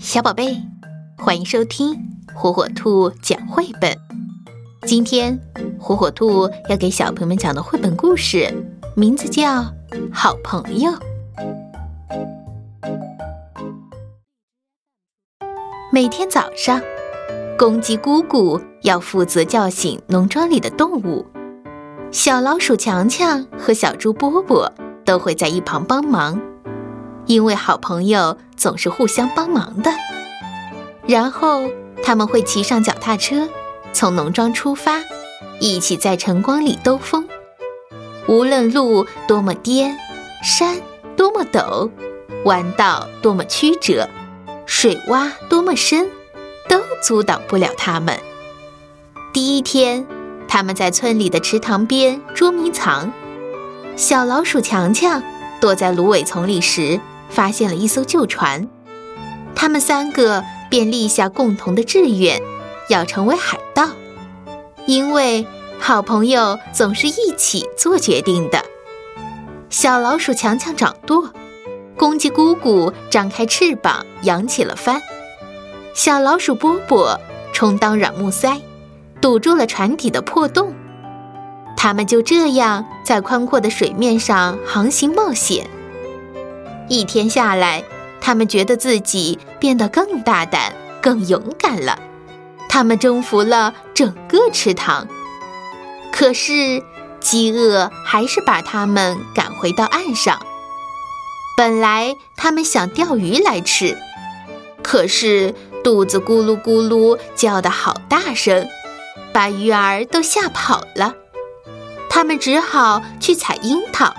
小宝贝，欢迎收听火火兔讲绘本。今天火火兔要给小朋友们讲的绘本故事，名字叫《好朋友》。每天早上，公鸡姑姑要负责叫醒农庄里的动物，小老鼠强强和小猪波波都会在一旁帮忙。因为好朋友总是互相帮忙的，然后他们会骑上脚踏车，从农庄出发，一起在晨光里兜风。无论路多么颠，山多么陡，弯道多么曲折，水洼多么深，都阻挡不了他们。第一天，他们在村里的池塘边捉迷藏，小老鼠强强躲在芦苇丛里时。发现了一艘旧船，他们三个便立下共同的志愿，要成为海盗。因为好朋友总是一起做决定的。小老鼠强强掌舵，公鸡姑姑张开翅膀扬起了帆，小老鼠波波充当软木塞，堵住了船底的破洞。他们就这样在宽阔的水面上航行冒险。一天下来，他们觉得自己变得更大胆、更勇敢了。他们征服了整个池塘，可是饥饿还是把他们赶回到岸上。本来他们想钓鱼来吃，可是肚子咕噜咕噜叫得好大声，把鱼儿都吓跑了。他们只好去采樱桃。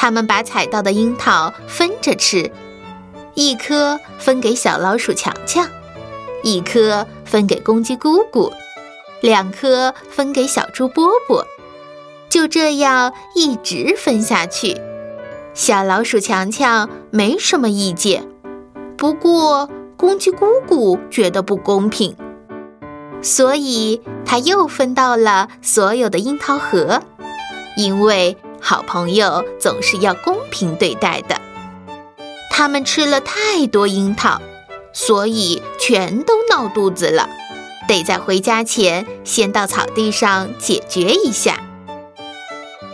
他们把采到的樱桃分着吃，一颗分给小老鼠强强，一颗分给公鸡姑姑，两颗分给小猪波波，就这样一直分下去。小老鼠强强没什么意见，不过公鸡姑姑觉得不公平，所以他又分到了所有的樱桃核，因为。好朋友总是要公平对待的。他们吃了太多樱桃，所以全都闹肚子了，得在回家前先到草地上解决一下。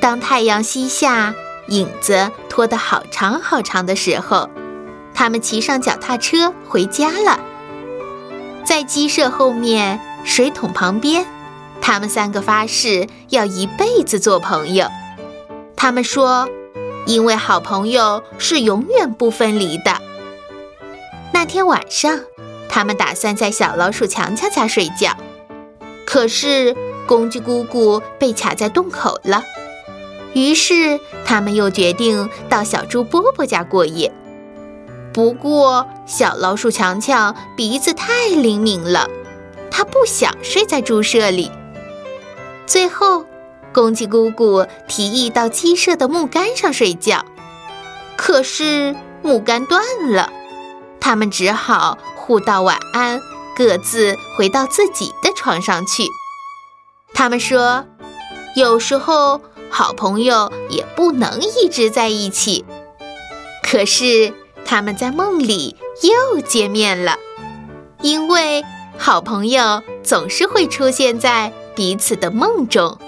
当太阳西下，影子拖得好长好长的时候，他们骑上脚踏车回家了。在鸡舍后面水桶旁边，他们三个发誓要一辈子做朋友。他们说：“因为好朋友是永远不分离的。”那天晚上，他们打算在小老鼠强强家睡觉，可是公鸡姑姑被卡在洞口了。于是，他们又决定到小猪波波家过夜。不过，小老鼠强强鼻子太灵敏了，他不想睡在猪舍里。最后。公鸡姑姑提议到鸡舍的木杆上睡觉，可是木杆断了，他们只好互道晚安，各自回到自己的床上去。他们说，有时候好朋友也不能一直在一起。可是他们在梦里又见面了，因为好朋友总是会出现在彼此的梦中。